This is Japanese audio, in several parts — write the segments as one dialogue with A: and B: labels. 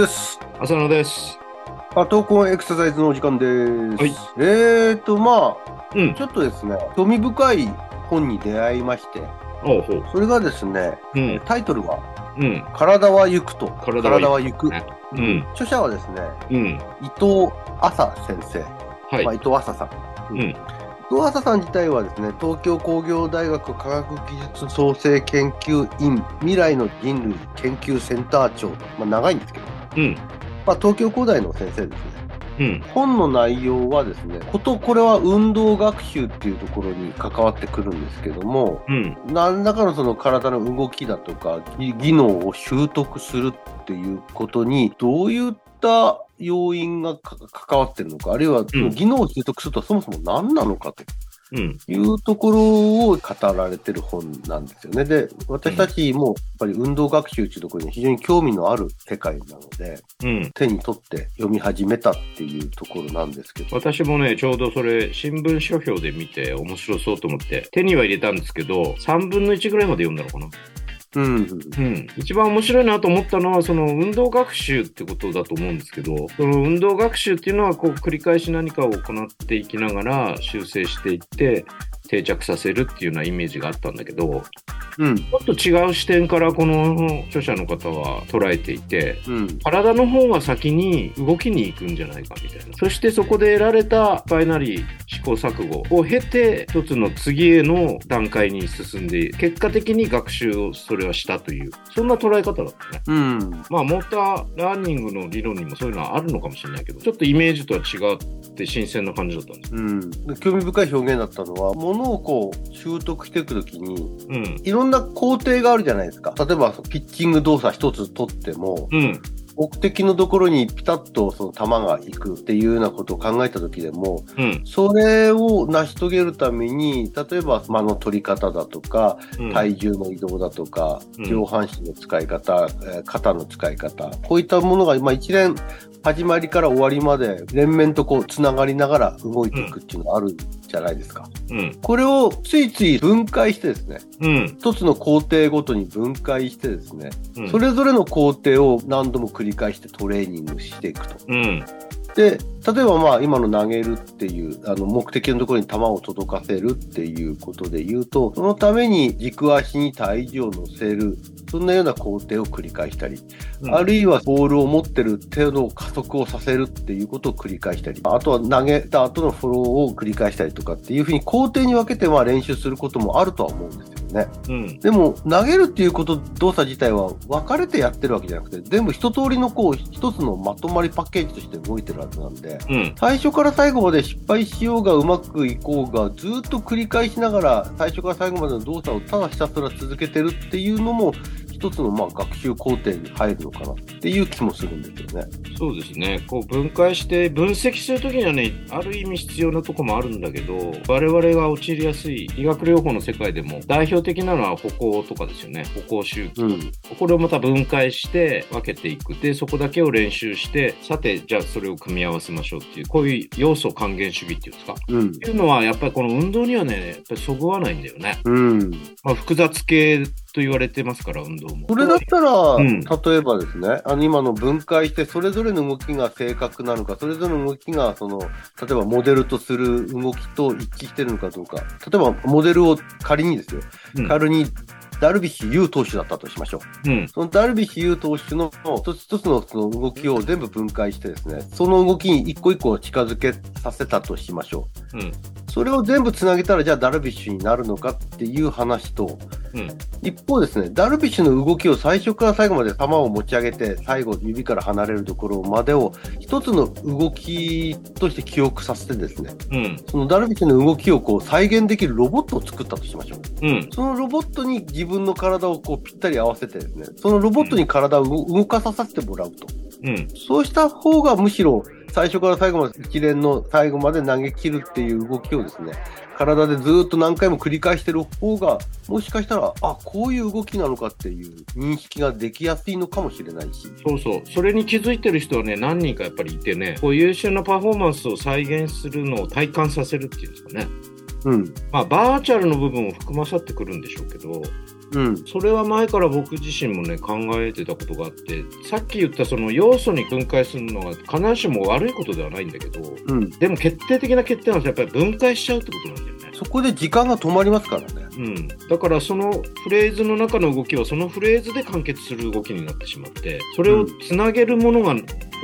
A: です。
B: 浅野です。
A: あ、闘魂エクササイズのお時間です。
B: はい
A: えーと、ま
B: うん
A: あ、。ちょっとですね、興味深い本に出会いまして、
B: おうほう。
A: それがですね、
B: うん。
A: タイトルは、
B: うん。
A: 体は行くと。
B: 体は行くうん。
A: 著者はですね、
B: うん。
A: 伊藤麻先生。
B: はい。
A: まあ、伊藤麻さん。
B: うん。
A: 伊藤麻さん自体はですね、東京工業大学科学技術創生研究院未来の人類研究センター長。まあ、長いんですけど、
B: うん。
A: まあ、東京工大の先生ですね。
B: うん。
A: 本の内容はですね、ことこれは運動学習っていうところに関わってくるんですけども、
B: うん。
A: 何らかのその体の動きだとか、技技能を習得するっていうことに、どういった要因がか関わってるのか、あるいは技能を習得するとはそもそも何なのかと
B: うん。
A: いうところを語られてる本なんですよね。で、私たちもやっぱり運動学習っていうところに非常に興味のある世界なので、
B: うん。
A: 手に取って読み始めたっていうところなんですけど。
B: 私もね、ちょうどそれ、新聞書評で見て面白そうと思って、手には入れたんですけど、3分の1ぐらいまで読んだのかな。
A: うん。
B: うん。一番面白いなと思ったのは、その運動学習ってことだと思うんですけど、その運動学習っていうのは、こう、繰り返し何かを行っていきながら修正していって、定着させるっていうようなイメージがあったんだけど、
A: うん。
B: ちょっと違う視点からこの著者の方は捉えていて、
A: うん。
B: 体の方が先に動きに行くんじゃないかみたいな。そしてそこで得られたバイナリー試行錯誤を経て、一つの次への段階に進んで、結果的に学習をそれはしたという、そんな捉え方だったね。
A: うん。
B: まあ、モーターラーニングの理論にもそういうのはあるのかもしれないけど、ちょっとイメージとは違って新鮮な感じだったんです。
A: うん。興味深い表現だったのは、ものをこう、習得していくときに、
B: うん。
A: いろんなろんな工程があるじゃないですか。例えば、ピッチング動作一つ取っても、
B: うん。
A: 目的のところにピタッとその球が行くっていうようなことを考えたときでも、
B: うん。
A: それを成し遂げるために、例えば間の取り方だとか、
B: うん。
A: 体重の移動だとか、
B: うん
A: 上半身の使い方、えー肩の使い方、こういったものが、まあ、一連始まりから終わりまで連綿とこうつながりながら動いていくっていうのがあるじゃないですか。
B: うん。
A: これをついつい分解してですね、
B: うん。
A: 一つの工程ごとに分解してですね、
B: うん。
A: それぞれの工程を何度も繰り返してトレーニングしていくと。
B: うん。
A: で、例えばまあ今の投げるっていう、あの目的のところに球を届かせるっていうことで言うと、そのために軸足に体重を乗せる、そんなような工程を繰り返したり、
B: うん
A: あるいはボールを持ってる程度加速をさせるっていうことを繰り返したり、あとは投げた後のフォローを繰り返したりとかっていうふうに工程に分けてまあ練習することもあるとは思うんですよね。
B: うん。
A: でも、投げるっていうこと、動作自体は分かれてやってるわけじゃなくて、全部一通りのこう、一つのまとまりパッケージとして動いてるはずなんで、
B: うん。
A: 最初から最後まで失敗しようがうまくいこうが、ずっと繰り返しながら、最初から最後までの動作をただひたすら続けてるっていうのも、一つのまあ学習工程に入るのかなっていう気もするんですよね。
B: そうですね。こう分解して分析するときにはね、ある意味必要なとこもあるんだけど、我々が陥りやすい医学療法の世界でも代表的なのは歩行とかですよね。歩行周期。
A: うん。
B: これをまた分解して分けていく。で、そこだけを練習して、さて、じゃあそれを組み合わせましょうっていう、こういう要素還元主義っていうんですか？
A: うん
B: っ。ていうのは、やっぱりこの運動にはね、やっぱりそぐわないんだよね。
A: うん。
B: まあ、複雑系と言われてますから、運動も。
A: それだったら、
B: ん
A: 例えばですね、あの今の分解して、それぞれの動きが正確なのか、それぞれの動きが、その、例えばモデルとする動きと一致してるのかどうか。例えば、モデルを仮にですよ、
B: うん
A: 仮にダルビッシュ有投手だったとしましょう。
B: うん。
A: そのダルビッシュ有投手の一つ一つのその動きを全部分解してですね、その動きに一個一個近づけさせたとしましょう。
B: うん。
A: それを全部つなげたら、じゃあダルビッシュになるのかっていう話と、
B: うん。
A: 一方ですね、ダルビッシュの動きを最初から最後まで球を持ち上げて、最後指から離れるところまでを一つの動きとして記憶させてですね、
B: うん。
A: そのダルビッシュの動きをこう再現できるロボットを作ったとしましょう。
B: うん。
A: そのロボットに自分の体をこうぴったり合わせてですね、そのロボットに体を動動かさせてもらうと。
B: うん。
A: そうした方がむしろ最初から最後まで一連の最後まで投げ切るっていう動きをですね、体でずっと何回も繰り返してる方が、もしかしたら、あ、こういう動きなのかっていう認識ができやすいのかもしれないし。
B: そうそう。それに気づいてる人はね、何人かやっぱりいてね、こう優秀なパフォーマンスを再現するのを体感させるっていうんですかね。
A: うん。
B: まあ、バーチャルの部分を含まさってくるんでしょうけど、
A: うん。
B: それは前から僕自身もね、考えてたことがあって、さっき言ったその要素に分解するのは必ずしも悪いことではないんだけど、
A: うん。
B: でも決定的な欠点はやっぱり分解しちゃうってことなんだよね。
A: そこで時間が止まりますからね。
B: うん、だからそのフレーズの中の動きはそのフレーズで完結する動きになってしまってそれをつなげるものが、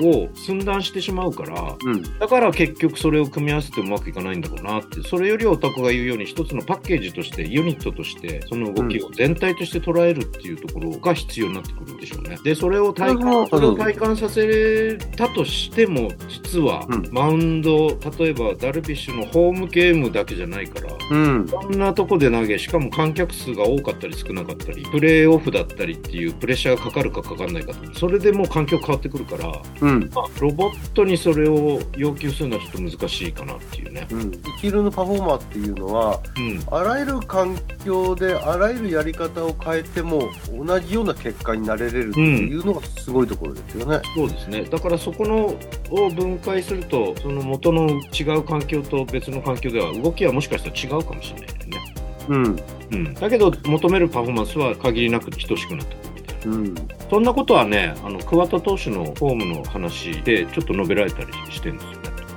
B: を寸断してしまうから
A: うん。
B: だから結局それを組み合わせてうまくいかないんだろうなってそれよりオタクが言うように一つのパッケージとしてユニットとしてその動きを全体として捉えるっていうところが必要になってくるんでしょうね。でそれを体感それを体感させたとしても実は
A: うん
B: マウンド例えばダルビッシュのホームゲームだけじゃないから
A: うん。
B: こんなとこで投げ、しかも観客数が多かったり少なかったり、プレーオフだったりっていうプレッシャーがかかるかかかんないかと、それでもう環境変わってくるから、
A: うん。
B: まあ、ロボットにそれを要求するのはちょっと難しいかなっていうね。
A: うん。一流のパフォーマーっていうのは、
B: うん。
A: あらゆる環境であらゆるやり方を変えても同じような結果になれれるっていうのがすごいところですよね。
B: そうですね。だからそこのを分解すると、その元の違う環境と別の環境では動きはもしかしたら違うかもしれない。
A: うん。
B: うん。だけど求めるパフォーマンスは限りなく等しくなったいな。
A: うん。
B: そんなことはね、あの桑田投手のフォームの話でちょっと述べられたりしてるんですよね、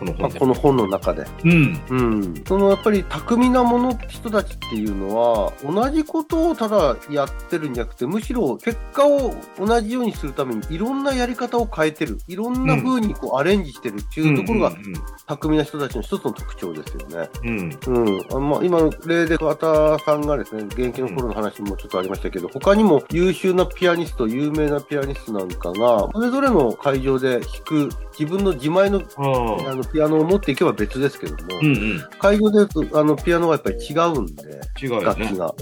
B: この
A: まあ、
B: 本で。
A: この本の中で。
B: うん、
A: うん。そのやっぱり巧みなもの人たちっていうのは、同じことをただやってるんじゃなくて、むしろ結果を同じようにするためにいろんなやり方を変えてる。いろんな風にこうアレンジしてるっていうところが巧みな人たちの一つの特徴ですよね。
B: うん、うん、
A: うん。あまあ、今の例で桑田さんがですね、現役の頃の話もちょっとありましたけど、他にも優秀なピアニスト、有名なピアニストなんかが、それぞれの会場で弾く自分の自前の
B: あ
A: のピアノを持っていけば別ですけども、
B: うん、うん、
A: 会場であのピアノはやっぱり違うんで、
B: 違うよね
A: 楽器。が。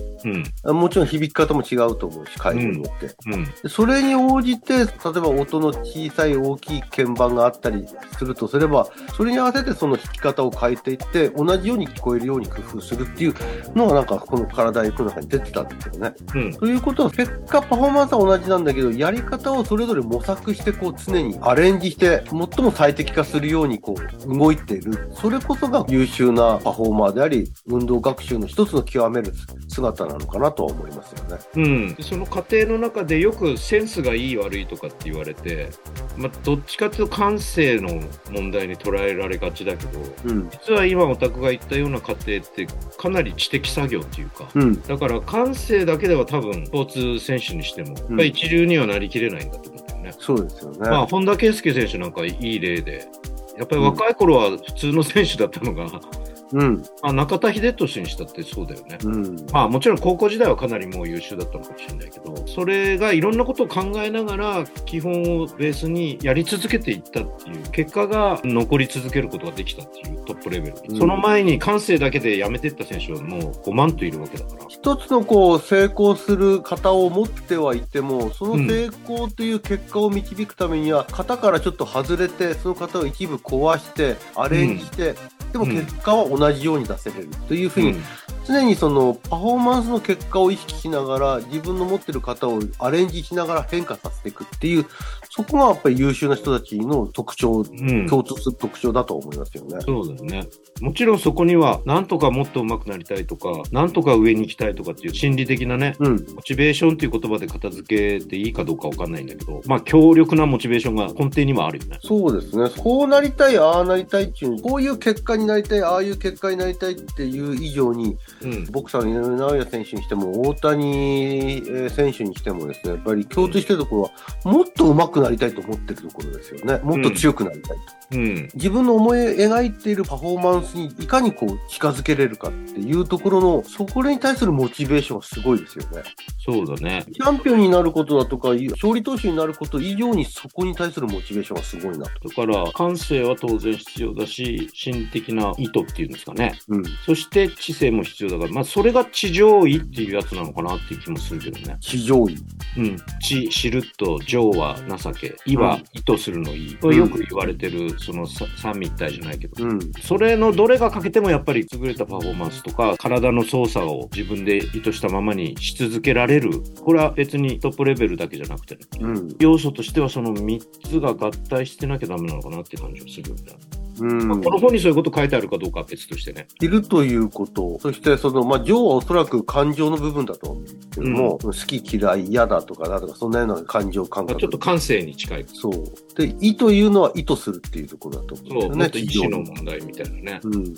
B: うん、
A: もちろん響き方も違うと思うし、会場によって。
B: うん、
A: でそれに応じて、例えば音の小さい大きい鍵盤があったりするとすれば、それに合わせてその弾き方を変えていって、同じように聞こえるように工夫するっていうのがなんかこの体の中に出てたんですよね。
B: うん、
A: ということは、結果パフォーマンスは同じなんだけど、やり方をそれぞれ模索して、こう常にアレンジして、最も最適化するようにこう動いている。それこそが優秀なパフォーマーであり、運動学習の一つの極める姿なのかなとは思いますよね。
B: うん。その過程の中でよくセンスがいい悪いとかって言われて、まあ、どっちかっていうと感性の問題に捉えられがちだけど、
A: うん。
B: 実は今オタクが言ったような過程ってかなり知的作業っていうか、
A: うん。
B: だから感性だけでは多分スポーツ選手にしても、やっぱり一流にはなりきれないんだと思うんだよね。
A: そうですよね。
B: まあ、本田圭佑選手なんかいい例で、やっぱり若い頃は普通の選手だったのが、
A: うん。
B: まあ、中田英寿にしたってそうだよね。
A: うん。
B: まあもちろん高校時代はかなりもう優秀だったのかもしれないけど、それがいろんなことを考えながら基本をベースにやり続けていったっていう結果が残り続けることができたっていうトップレベルに。
A: うん
B: その前に感性だけでやめてった選手はもう5万といるわけだから。
A: 一つのこう成功する型を持ってはいても、その成功という結果を導くためには、型からちょっと外れて、その型を一部壊して、アレンジして、でも結果は同じように出せれるというふうに、
B: うん。
A: 常にそのパフォーマンスの結果を意識しながら、自分の持ってる型をアレンジしながら変化させていくっていう、そこがやっぱり優秀な人たちの特徴、
B: うん
A: 共通する特徴だと思いますよね。
B: そうだよね。もちろんそこには、なんとかもっと上手くなりたいとか、なんとか上に行きたいとかっていう心理的なね、
A: うん。
B: モチベーションっていう言葉で片付けていいかどうかわかんないんだけど、まあ強力なモチベーションが根底にはあるよね。
A: そうですね。こうなりたい、ああなりたいっていう、こういう結果になりたい、ああいう結果になりたいっていう以上に、
B: うん。
A: ボクサーの井上尚弥選手にしても、大谷えー選手にしてもですね、やっぱり共通してるところは、もっと上手くなりたいと思ってるところですよね。もっと強くなりたいと。
B: うん。
A: 自分の思い描いているパフォーマンスにいかにこう近づけれるかっていうところの、そこに対するモチベーションがすごいですよね。
B: そうだね。
A: チャンピオンになることだとか、勝利投手になること以上にそこに対するモチベーションがすごいなと。
B: だから、感性は当然必要だし、心的な意図っていうんですかね。
A: うん。
B: そして知性も必要だから、まあ、それが地上位っていうやつなのかなっていう気もするけどね。
A: 地上位。
B: うん。知、知ると、情は情け、意は意図するの意。これよく言われてる、そのさ三密体じゃないけど。
A: うん。
B: それのどれが欠けてもやっぱり優れたパフォーマンスとか、体の操作を自分で意図したままにし続けられる。これは別にトップレベルだけじゃなくてね。
A: うん。
B: 要素としてはその3つが合体してなきゃダメなのかなって感じがするよね。
A: うん
B: まあこの本にそういうこと書いてあるかどうかは別としてね。
A: いるということ、そしてその、まあ、情はおそらく感情の部分だと思うけども、好き嫌い嫌だとかだとか、そんなような感情感覚。
B: まあちょっと感性に近い。
A: そう。で、意というのは意図するっていうところだと思うんです
B: そう、
A: よね。
B: もっと意思の
A: 非
B: 問題みたいなね。
A: うん。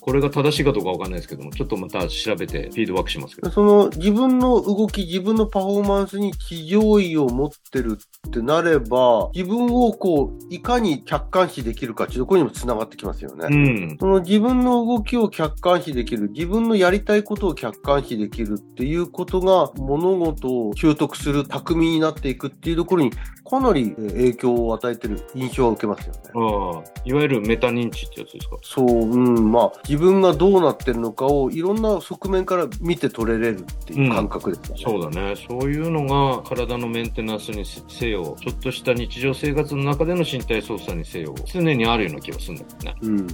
B: これが正しいかどうかわかんないですけども、ちょっとまた調べてフィードバックしますけど。
A: その自分の動き、自分のパフォーマンスに地上位を持ってるってなれば、自分をこう、いかに客観視できるかっていうところにもつながってきますよね。
B: うん。
A: その自分の動きを客観視できる、自分のやりたいことを客観視できるっていうことが、物事を習得する巧みになっていくっていうところに、かなりえー影響を与えてる印象は受けますよね。
B: ああ、いわゆるメタ認知ってやつですか？
A: そう、うん、まあ、自分がどうなってるのかをいろんな側面から見て取れれるっていう感覚ですよね。
B: そうだね。そういうのが体のメンテナンスにせよ、ちょっとした日常生活の中での身体操作にせよ、常にあるような気がするんだけどね。
A: うん。
B: うん。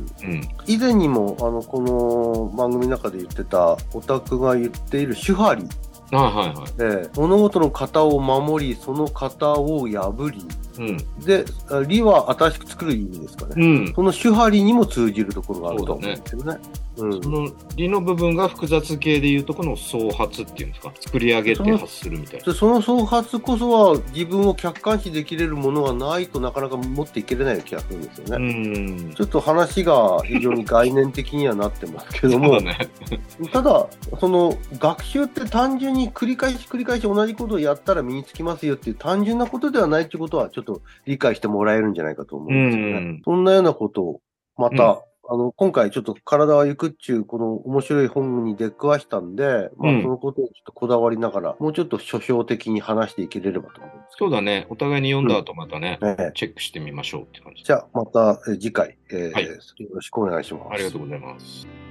A: 以前にも、あの、この番組の中で言ってた、オタクが言っている手張り。
B: ああはいはい。
A: えー物事の型を守り、その型を破り、
B: うん。
A: で、あ理は新しく作る意味ですかね。
B: うん。
A: その手張りにも通じるところがあると思うんですけどね。うん
B: その理の部分が複雑系でいうとこの創発っていうんですか？作り上げて発するみたいな。
A: でその創発こそは自分を客観視できれるものがないとなかなか持っていけれない気がするんですよ
B: う
A: ね。
B: ん。
A: ちょっと話が非常に概念的にはなってますけども
B: だ、ね。
A: ただ、その学習って単純に繰り返し繰り返し同じことをやったら身につきますよっていう単純なことではないっていうことはちょっと理解してもらえるんじゃないかと思うんですよね。
B: うん
A: そんなようなことをまた、
B: うん
A: あの、今回ちょっと体は行くっちゅうこの面白い本に出くわしたんで、ま
B: うん
A: あそのことをちょっとこだわりながら、もうちょっと書評的に話していけれればと思うんですけ
B: そうだね。お互いに読んだ後またね、
A: どね。
B: チェックしてみましょうって感じ。
A: じゃあまたえー次回、えー
B: はい
A: よろしくお願いします。
B: ありがとうございます。